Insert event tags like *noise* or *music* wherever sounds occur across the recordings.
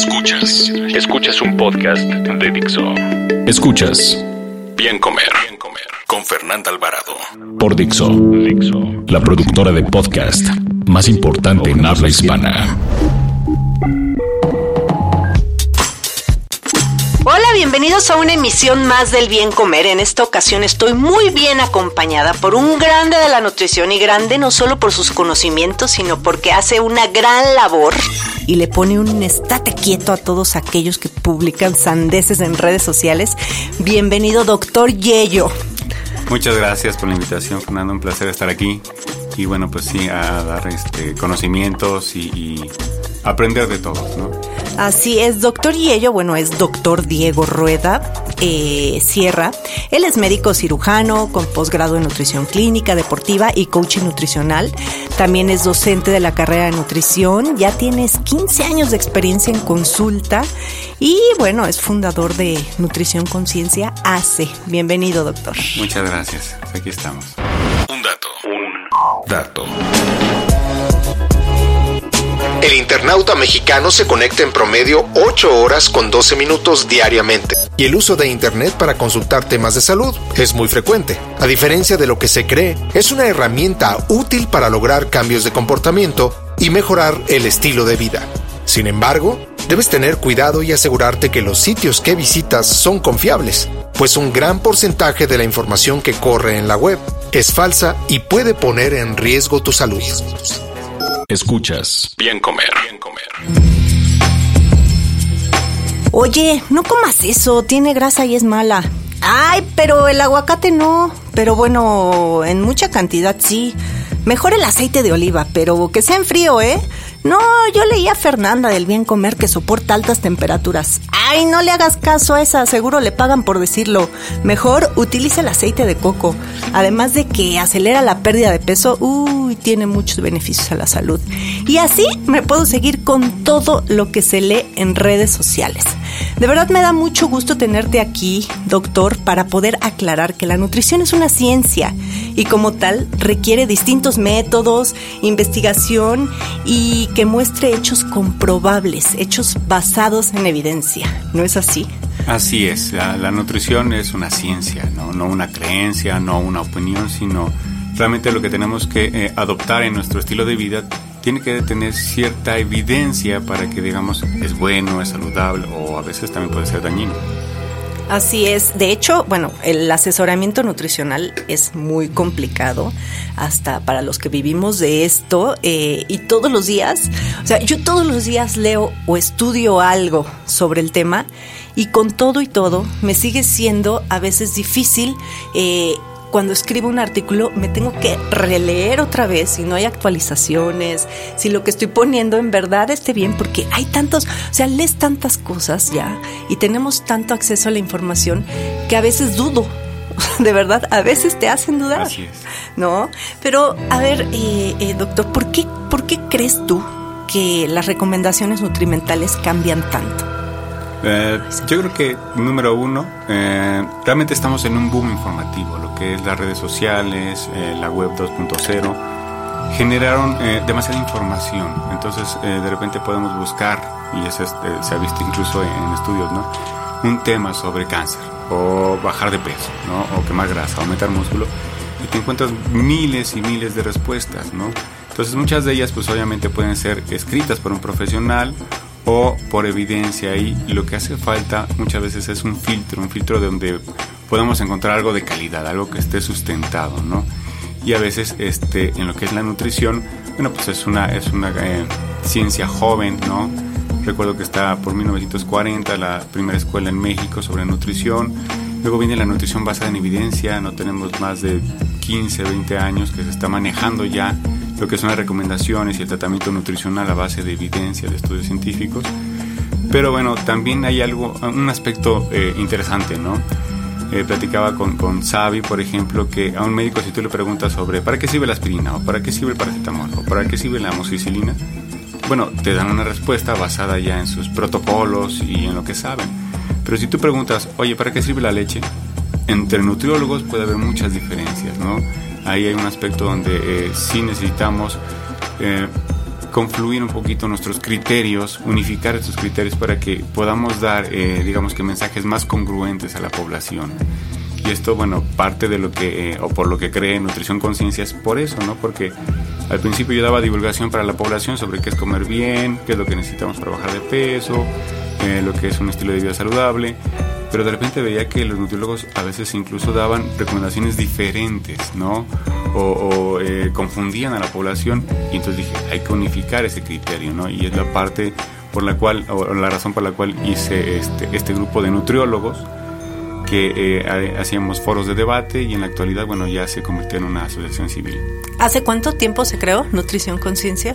Escuchas, escuchas un podcast de Dixo. Escuchas. Bien Comer, Bien Comer. Con Fernanda Alvarado. Por Dixo, Dixo, la productora de podcast más importante en habla hispana. Bienvenidos a una emisión más del Bien Comer. En esta ocasión estoy muy bien acompañada por un grande de la nutrición y grande no solo por sus conocimientos, sino porque hace una gran labor y le pone un estate quieto a todos aquellos que publican sandeces en redes sociales. Bienvenido, doctor Yello. Muchas gracias por la invitación, Fernando. Un placer estar aquí. Y bueno, pues sí, a dar este, conocimientos y, y aprender de todos, ¿no? Así es, doctor Yello, bueno, es doctor Diego Rueda eh, Sierra. Él es médico cirujano con posgrado en nutrición clínica, deportiva y coaching nutricional. También es docente de la carrera de nutrición. Ya tienes 15 años de experiencia en consulta y bueno, es fundador de Nutrición Conciencia ACE. Bienvenido, doctor. Muchas gracias. Aquí estamos. Un dato, un dato. El internauta mexicano se conecta en promedio 8 horas con 12 minutos diariamente. Y el uso de Internet para consultar temas de salud es muy frecuente. A diferencia de lo que se cree, es una herramienta útil para lograr cambios de comportamiento y mejorar el estilo de vida. Sin embargo, debes tener cuidado y asegurarte que los sitios que visitas son confiables, pues un gran porcentaje de la información que corre en la web es falsa y puede poner en riesgo tu salud. Escuchas Bien Comer, Bien Comer. Oye, no comas eso, tiene grasa y es mala. Ay, pero el aguacate no. Pero bueno, en mucha cantidad sí. Mejor el aceite de oliva, pero que sea en frío, ¿eh? No, yo leí a Fernanda del Bien Comer que soporta altas temperaturas. Ay, no le hagas caso a esa, seguro le pagan por decirlo. Mejor utiliza el aceite de coco. Además de que acelera la pérdida de peso, uy, tiene muchos beneficios a la salud. Y así me puedo seguir con todo lo que se lee en redes sociales. De verdad me da mucho gusto tenerte aquí, doctor, para poder aclarar que la nutrición es una ciencia y como tal requiere distintos métodos, investigación y que muestre hechos comprobables, hechos basados en evidencia. ¿No es así? Así es, la, nutrición es una ciencia, ¿no? no una creencia, no una opinión, sino realmente lo que tenemos que eh, adoptar en nuestro estilo de vida tiene que tener cierta evidencia para que digamos es bueno, es saludable o a veces también puede ser dañino. Así es. De hecho, bueno, el asesoramiento nutricional es muy complicado, hasta para los que vivimos de esto, eh, y todos los días, o sea, yo todos los días leo o estudio algo sobre el tema, y con todo y todo, me sigue siendo a veces difícil eh, cuando escribo un artículo me tengo que releer otra vez si no hay actualizaciones, si lo que estoy poniendo en verdad esté bien, porque hay tantos, o sea, lees tantas cosas ya y tenemos tanto acceso a la información que a veces dudo. *laughs* De verdad, a veces te hacen dudar. Así es. ¿No? Pero, a ver, eh, eh, doctor, ¿por qué, ¿por qué crees tú que las recomendaciones nutrimentales cambian tanto? Eh, yo creo que, número uno, eh, realmente estamos en un boom informativo, lo que es las redes sociales, eh, la web 2.0, generaron eh, demasiada información, entonces eh, de repente podemos buscar, y eso es, eh, se ha visto incluso en, en estudios, ¿no? Un tema sobre cáncer, o bajar de peso, ¿no? O quemar grasa, aumentar músculo, y te encuentras miles y miles de respuestas, ¿no? Entonces muchas de ellas pues obviamente pueden ser escritas por un profesional o por evidencia y lo que hace falta muchas veces es un filtro, un filtro donde podamos encontrar algo de calidad, algo que esté sustentado, ¿no? Y a veces este, en lo que es la nutrición, bueno, pues es una, es una eh, ciencia joven, ¿no? Recuerdo que está por 1940 la primera escuela en México sobre nutrición. Luego viene la nutrición basada en evidencia, no tenemos más de 15, 20 años que se está manejando ya lo que son las recomendaciones y el tratamiento nutricional a base de evidencia, de estudios científicos. Pero bueno, también hay algo, un aspecto eh, interesante, ¿no? Eh, platicaba con, con Xavi, por ejemplo, que a un médico si tú le preguntas sobre ¿para qué sirve la aspirina? o ¿para qué sirve el paracetamol? o ¿para qué sirve la amoxicilina? Bueno, te dan una respuesta basada ya en sus protocolos y en lo que saben. Pero si tú preguntas, oye, ¿para qué sirve la leche? Entre nutriólogos puede haber muchas diferencias, ¿no? Ahí hay un aspecto donde eh, sí necesitamos eh, confluir un poquito nuestros criterios, unificar estos criterios para que podamos dar, eh, digamos que mensajes más congruentes a la población. Y esto, bueno, parte de lo que, o por lo que cree Nutrición Conciencia es por eso, ¿no? Porque al principio yo daba divulgación para la población sobre qué es comer bien, qué es lo que necesitamos para bajar de peso, lo que es un estilo de vida saludable, pero de repente veía que los nutriólogos a veces incluso daban recomendaciones diferentes, ¿no? O, eh, confundían a la población y entonces dije, hay que unificar ese criterio, ¿no? Y es la parte por la cual, o la razón por la cual hice este, este grupo de nutriólogos que eh, hacíamos foros de debate y en la actualidad, bueno, ya se convirtió en una asociación civil. ¿Hace cuánto tiempo se creó Nutrición Conciencia?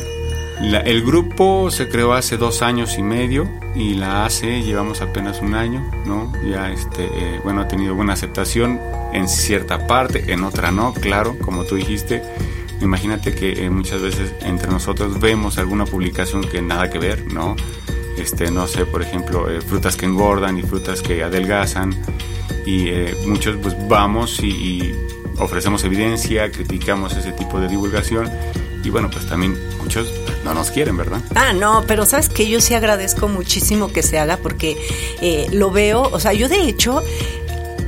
El grupo se creó hace dos años y medio y la hace llevamos apenas un año, ¿no? Ya, este, eh, bueno, ha tenido buena aceptación en cierta parte, en otra no, claro, como tú dijiste. Imagínate que eh, muchas veces entre nosotros vemos alguna publicación que nada que ver, ¿no? Este, no sé, por ejemplo, eh, frutas que engordan y frutas que adelgazan y muchos pues vamos y, y ofrecemos evidencia, criticamos ese tipo de divulgación y bueno, pues también muchos no nos quieren, ¿verdad? Ah, no, pero sabes que yo sí agradezco muchísimo que se haga porque eh, lo veo, o sea, yo de hecho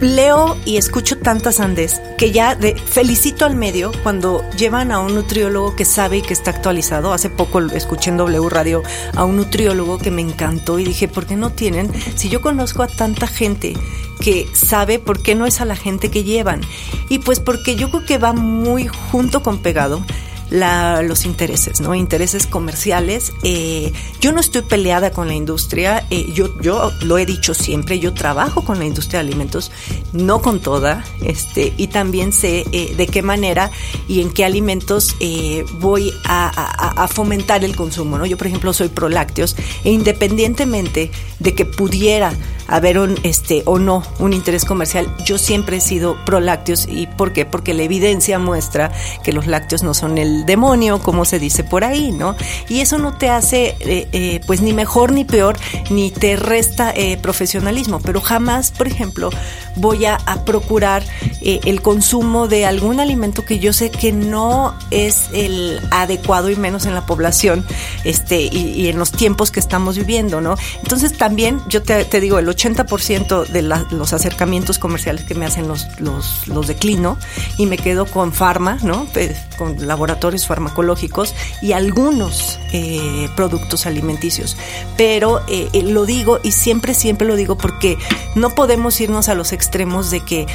leo y escucho tantas andes que ya felicito al medio cuando llevan a un nutriólogo que sabe y que está actualizado. Hace poco escuché en W Radio a un nutriólogo que me encantó y dije, ¿por qué no tienen? Si yo conozco a tanta gente que sabe por qué no es a la gente que llevan. Y pues porque yo creo que va muy junto con pegado la, los intereses, ¿no? Intereses comerciales. Eh, yo no estoy peleada con la industria, eh, yo, yo lo he dicho siempre, yo trabajo con la industria de alimentos, no con toda, este, y también sé eh, de qué manera y en qué alimentos voy a, a, fomentar el consumo, ¿no? Yo, por ejemplo, soy pro lácteos e independientemente de que pudiera haber un, este, o no un interés comercial, yo siempre he sido pro lácteos. ¿Y por qué? Porque la evidencia muestra que los lácteos no son el demonio, como se dice por ahí, ¿no? Y eso no te hace, eh, eh, pues, ni mejor ni peor, ni te resta eh, profesionalismo. Pero jamás, por ejemplo, voy a, procurar el consumo de algún alimento que yo sé que no es el adecuado y menos en la población este, y, en los tiempos que estamos viviendo, ¿no? Entonces también yo te, te digo, el 80% de los acercamientos comerciales que me hacen los, los, los declino y me quedo con farma, ¿no? Con laboratorios farmacológicos y algunos eh, productos alimenticios. Pero eh, eh, lo digo y siempre, siempre lo digo porque no podemos irnos a los extremos de que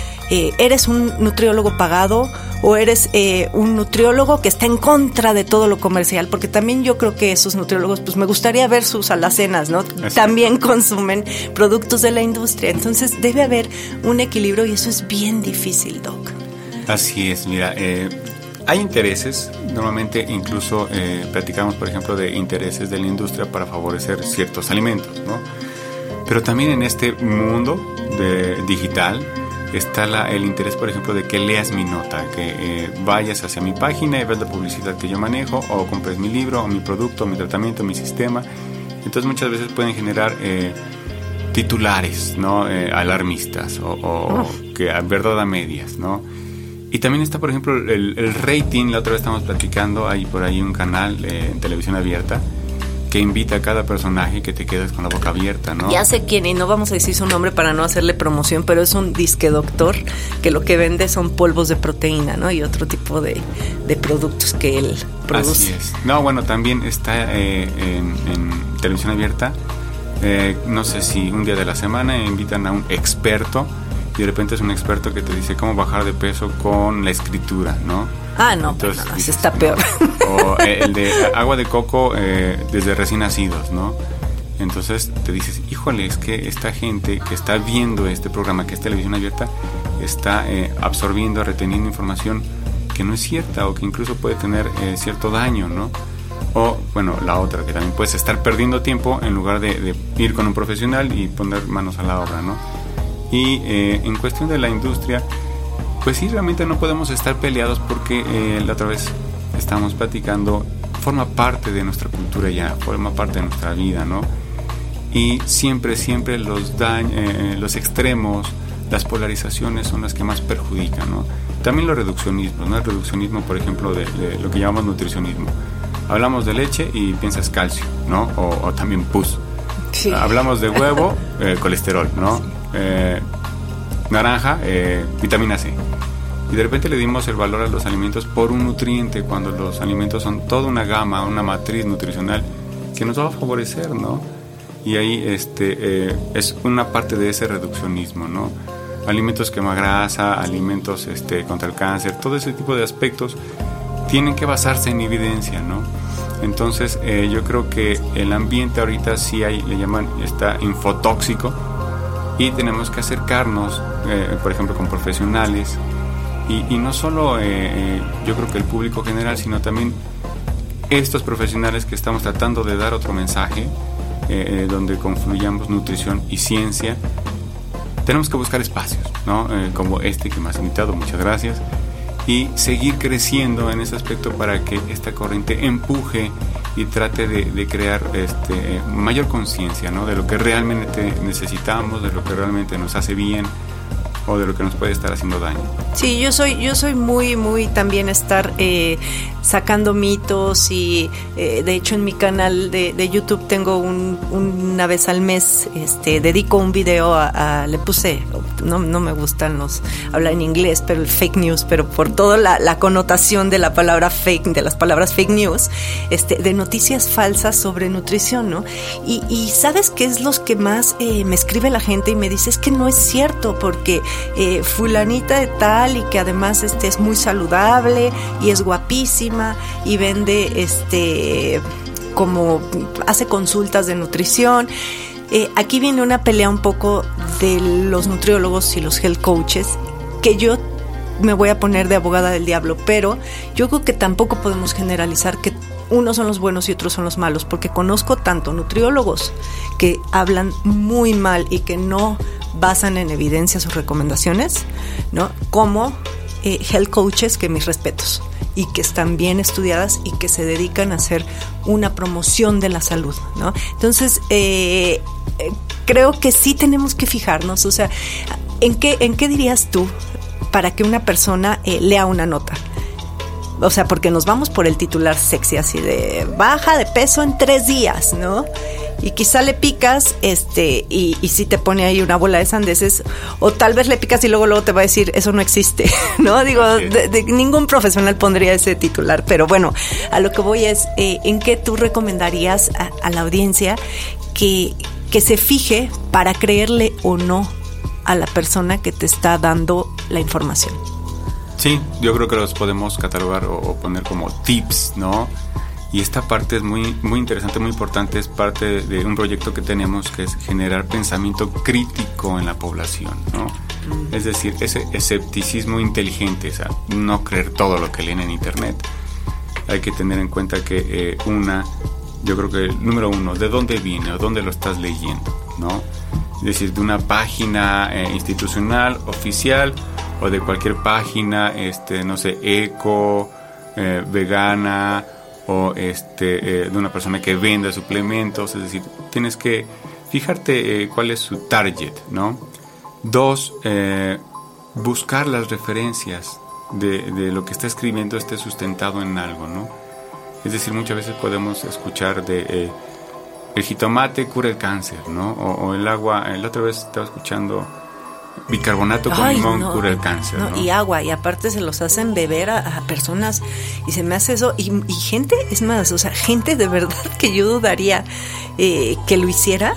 eres un nutriólogo pagado o eres un nutriólogo que está en contra de todo lo comercial, porque también yo creo que esos nutriólogos, pues me gustaría ver sus alacenas, ¿no? También consumen productos de la industria. Entonces debe haber un equilibrio y eso es bien difícil, Doc. Así es, mira, eh, hay intereses, normalmente incluso eh, platicamos, por ejemplo, de intereses de la industria para favorecer ciertos alimentos, ¿no? Pero también en este mundo de, digital está la, el interés, por ejemplo, de que leas mi nota, que eh, vayas hacia mi página y veas la publicidad que yo manejo, o compres mi libro, o mi producto, mi tratamiento, mi sistema. Entonces muchas veces pueden generar titulares, ¿no? Eh, alarmistas o, o que a verdad a medias, ¿no? Y también está, por ejemplo, el, rating. La otra vez estamos platicando, hay por ahí un canal eh, en televisión abierta que invita a cada personaje que te quedes con la boca abierta, ¿no? Ya sé quién, y no vamos a decir su nombre para no hacerle promoción, pero es un disque doctor que lo que vende son polvos de proteína, ¿no? Y otro tipo de, de productos que él produce. Así es. No, bueno, también está eh, en, en televisión abierta eh, no sé si un día de la semana invitan a un experto y de repente es un experto que te dice cómo bajar de peso con la escritura, ¿no? Ah, no, pues Entonces, está peor. *laughs* O eh, el de agua de coco eh, desde recién nacidos, ¿no? Entonces te dices, híjole, es que esta gente que está viendo este programa, que es televisión abierta, está absorbiendo, reteniendo información que no es cierta o que incluso puede tener cierto daño, ¿no? O, bueno, la otra, que también puedes estar perdiendo tiempo en lugar de, ir con un profesional y poner manos a la obra, ¿no? Y eh, en cuestión de la industria, pues sí, realmente no podemos estar peleados porque eh, la otra vez estábamos platicando, forma parte de nuestra cultura ya, forma parte de nuestra vida, ¿no? Y siempre, siempre los, eh, los extremos, las polarizaciones son las que más perjudican, ¿no? También los reduccionismos, ¿no? El reduccionismo, por ejemplo, de, lo que llamamos nutricionismo. Hablamos de leche y piensas calcio, ¿no? O, también pus. Hablamos de huevo, *laughs* eh, colesterol, ¿no? Eh, naranja, eh, vitamina C. Y de repente le dimos el valor a los alimentos por un nutriente, cuando los alimentos son toda una gama, una matriz nutricional que nos va a favorecer, ¿no? Y ahí este, es una parte de ese reduccionismo, ¿no? alimentos quema grasa, alimentos este, contra el cáncer, todo ese tipo de aspectos tienen que basarse en evidencia, ¿no? Entonces eh, yo creo que el ambiente ahorita sí hay, le llaman, está infotóxico y tenemos que acercarnos, eh, por ejemplo, con profesionales y, no solo eh, yo creo que el público general, sino también estos profesionales que estamos tratando de dar otro mensaje, donde confluyamos nutrición y ciencia tenemos que buscar espacios, ¿no? Eh, como este que me has invitado, muchas gracias, y seguir creciendo en ese aspecto para que esta corriente empuje y trate de, crear este, mayor conciencia ¿no? de lo que realmente necesitamos, de lo que realmente nos hace bien o de lo que nos puede estar haciendo daño. Sí, yo soy, yo soy muy, muy también estar eh, sacando mitos y eh, de hecho en mi canal de, YouTube tengo un, una vez al mes, este, dedico un video a, le puse, no, no, me gustan los, hablar en inglés, pero el fake news, pero por toda la, connotación de la palabra fake, de las palabras fake news, este, de noticias falsas sobre nutrición, ¿no? Y, y sabes qué es lo que más eh, me escribe la gente y me dice, es que no es cierto, porque eh, fulanita de tal y que además este, es muy saludable y es guapísima y vende este como hace consultas de nutrición. Eh, aquí viene una pelea un poco de los nutriólogos y los health coaches que yo me voy a poner de abogada del diablo, pero yo creo que tampoco podemos generalizar que unos son los buenos y otros son los malos, porque conozco tanto nutriólogos que hablan muy mal y que no basan en evidencia sus recomendaciones, ¿no? Como eh, health coaches, que mis respetos, y que están bien estudiadas y que se dedican a hacer una promoción de la salud, ¿no? Entonces, eh, eh, creo que sí tenemos que fijarnos, o sea, ¿en qué, en qué dirías tú para que una persona lea una nota? O sea, porque nos vamos por el titular sexy, así de baja de peso en tres días, ¿no? y quizá le picas este y, y si te pone ahí una bola de sandeces o tal vez le picas y luego luego te va a decir eso no existe *laughs* no digo de, ningún profesional pondría ese titular pero bueno a lo que voy es eh, en qué tú recomendarías a, la audiencia que que se fije para creerle o no a la persona que te está dando la información sí yo creo que los podemos catalogar o poner como tips no y esta parte es muy, muy interesante, muy importante, es parte de un proyecto que tenemos que es generar pensamiento crítico en la población, ¿no? Mm. Es decir, ese escepticismo inteligente, o sea, no creer todo lo que leen en Internet. Hay que tener en cuenta que eh, una, yo creo que el número uno, ¿de dónde viene o dónde lo estás leyendo? ¿no? Es decir, de una página eh, institucional, oficial, o de cualquier página, este, no sé, eco, eh, vegana, o este, eh, de una persona que venda suplementos, es decir, tienes que fijarte eh, cuál es su target, ¿no? Dos, eh, buscar las referencias de, de, lo que está escribiendo esté sustentado en algo, ¿no? Es decir, muchas veces podemos escuchar de el jitomate cura el cáncer, ¿no? O, o el agua, la otra vez estaba escuchando bicarbonato con limón cura el cáncer. Y agua, y aparte se los hacen beber a, personas y se me hace eso. Y, gente, es más, o sea, gente de verdad que yo dudaría eh, que lo hiciera,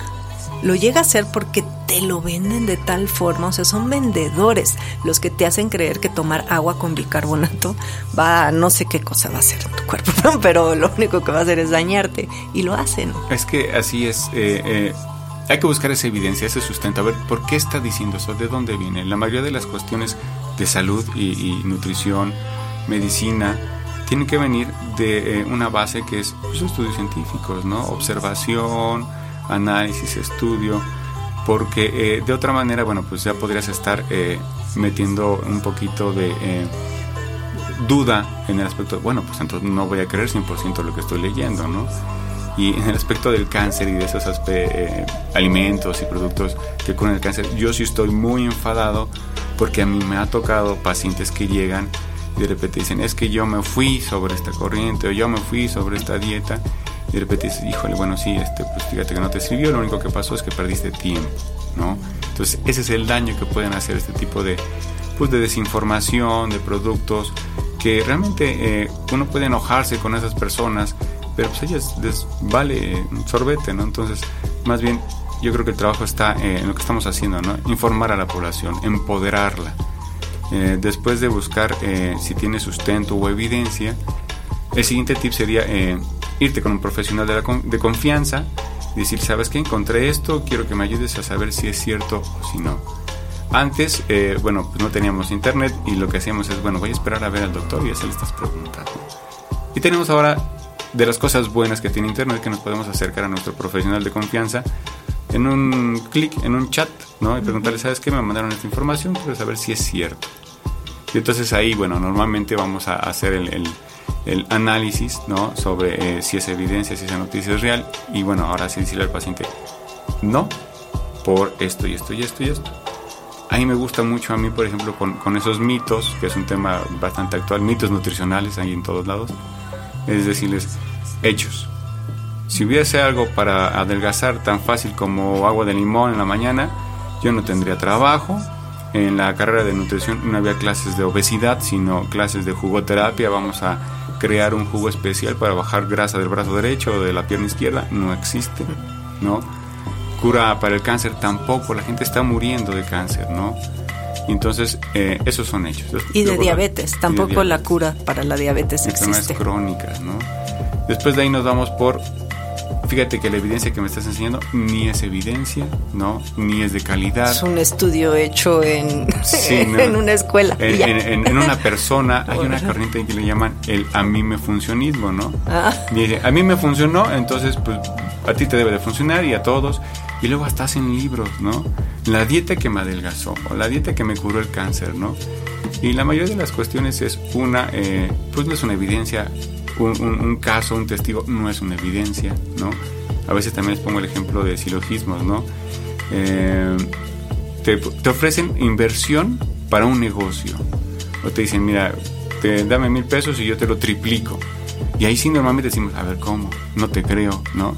lo llega a hacer porque te lo venden de tal forma, o sea, son vendedores los que te hacen creer que tomar agua con bicarbonato va, no sé qué cosa va a hacer en tu cuerpo, *laughs* pero lo único que va a hacer es dañarte y lo hacen. Es que así es. Eh, eh hay que buscar esa evidencia, ese sustento, a ver por qué está diciendo eso, de dónde viene. La mayoría de las cuestiones de salud y, nutrición, medicina, tiene que venir de eh, una base que es pues, estudios científicos, ¿no? Observación, análisis, estudio, porque eh, de otra manera, bueno, pues ya podrías estar eh, metiendo un poquito de duda en el aspecto, bueno, pues entonces no voy a creer 100% lo que estoy leyendo, ¿no? Y en el aspecto del cáncer y de esos alimentos y productos que curan el cáncer, yo sí estoy muy enfadado porque a mí me ha tocado pacientes que llegan y de repente dicen, es que yo me fui sobre esta corriente o yo me fui sobre esta dieta. Y de repente dices, híjole, bueno, sí, este, pues fíjate que no te sirvió, lo único que pasó es que perdiste tiempo, ¿no? Entonces, ese es el daño que pueden hacer este tipo de, pues, de desinformación, de productos, que realmente eh, uno puede enojarse con esas personas, pero pues ellas les vale un sorbete, ¿no? Entonces, más bien, yo creo que el trabajo está eh, en lo que estamos haciendo, ¿no? Informar a la población, empoderarla eh, después de buscar eh, si tiene sustento o evidencia, el siguiente tip sería irte con un profesional de, confianza y decir, ¿sabes qué? Encontré esto, quiero que me ayudes a saber si es cierto o si no. Antes, bueno, pues no teníamos internet y lo que hacíamos es, bueno, voy a esperar a ver al doctor y hacerle estas preguntas. Y tenemos ahora de las cosas buenas que tiene internet que nos podemos acercar a nuestro profesional de confianza en un clic, en un chat, ¿no? Y preguntarle, ¿sabes qué? Me mandaron esta información, quiero saber si es cierto. Y entonces ahí, bueno, normalmente vamos a hacer el, el, análisis, ¿no? Sobre eh, si es evidencia, si esa noticia es real. Y bueno, ahora sí decirle al paciente, no, por esto y esto y esto y esto. A mí me gusta mucho a mí, por ejemplo, con, con esos mitos, que es un tema bastante actual, mitos nutricionales ahí en todos lados, es decirles, hechos si hubiese algo para adelgazar tan fácil como agua de limón en la mañana, yo no tendría trabajo. En la carrera de nutrición no había clases de obesidad, sino clases de jugoterapia. Vamos a crear un jugo especial para bajar grasa del brazo derecho o de la pierna izquierda. No existe, ¿no? Cura para el cáncer tampoco. La gente está muriendo de cáncer, ¿no? Entonces, eh, esos son hechos. Y de diabetes, tampoco la cura para la diabetes existe. crónicas, ¿no? Después de ahí nos vamos por Fíjate que la evidencia que me estás enseñando ni es evidencia, ¿no? Ni es de calidad. Es un estudio hecho en, *laughs* en una escuela. En, una persona hay una corriente que le llaman el a mí me funcionismo, ¿no? Ah. a mí me funcionó, entonces pues a ti te debe de funcionar y a todos. Y luego hasta hacen libros, ¿no? La dieta que me adelgazó o la dieta que me curó el cáncer, ¿no? Y la mayoría de las cuestiones es una, eh, pues no es una evidencia un, caso, un testigo, no es una evidencia, ¿no? A veces también les pongo el ejemplo de silogismos, ¿no? Eh, te, ofrecen inversión para un negocio. O te dicen, mira, te, dame mil pesos y yo te lo triplico. Y ahí sí normalmente decimos, a ver, ¿cómo? No te creo, ¿no?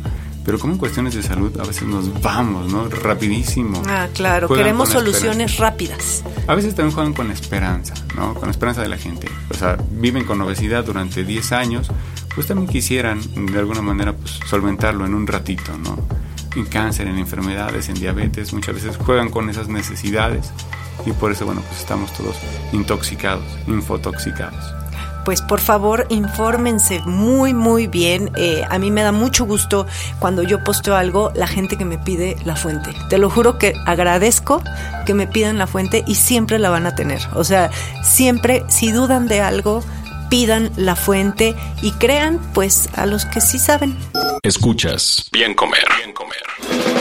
Pero como en cuestiones de salud a veces nos vamos, ¿no? Rapidísimo. Ah, claro, queremos soluciones rápidas. A veces también juegan con esperanza, ¿no? Con esperanza de la gente. O sea, viven con obesidad durante 10 años, pues también quisieran de alguna manera pues, solventarlo en un ratito, ¿no? En cáncer, en enfermedades, en diabetes, muchas veces juegan con esas necesidades y por eso, bueno, pues estamos todos intoxicados, infotoxicados pues por favor infórmense muy muy bien. Eh, a mí me da mucho gusto cuando yo posteo algo, la gente que me pide la fuente. Te lo juro que agradezco que me pidan la fuente y siempre la van a tener. O sea, siempre, si dudan de algo, pidan la fuente y crean pues a los que sí saben. Escuchas. Bien comer. Bien comer.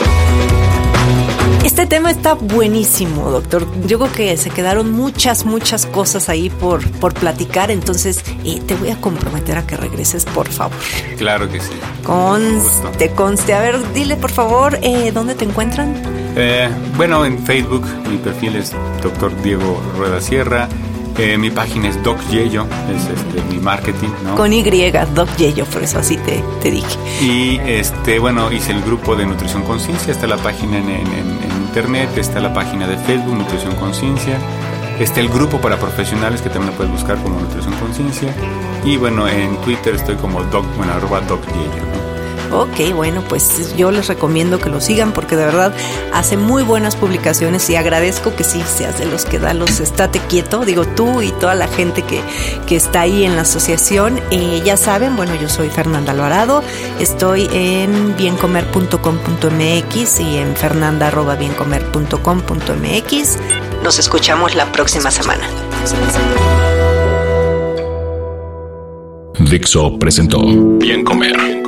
Este tema está buenísimo, doctor. Yo creo que se quedaron muchas, muchas cosas ahí por, por platicar, entonces eh, te voy a comprometer a que regreses, por favor. Claro que sí. Conste, conste. A ver, dile por favor, eh, ¿dónde te encuentran? Eh, bueno, en Facebook mi perfil es doctor Diego Rueda Sierra. Eh, mi página es Doc Yello, es este, mi marketing, ¿no? Con Y, Doc Yello, por eso así te, te dije. Y este, bueno, hice el grupo de Nutrición Conciencia, está la página en, está la página de Facebook, Nutrición Conciencia, está el grupo para profesionales que también lo puedes buscar como Nutrición Conciencia. Y bueno, en Twitter estoy como Doc, bueno, arroba Doc. Ok, bueno, pues yo les recomiendo que lo sigan porque de verdad hace muy buenas publicaciones y agradezco que sí seas de los que da los estate quieto, digo tú y toda la gente que, que está ahí en la asociación. Eh, ya saben, bueno, yo soy Fernanda Alvarado, estoy en biencomer.com.mx y en fernanda.biencomer.com.mx. Nos escuchamos la próxima semana. Dixo presentó Bien Comer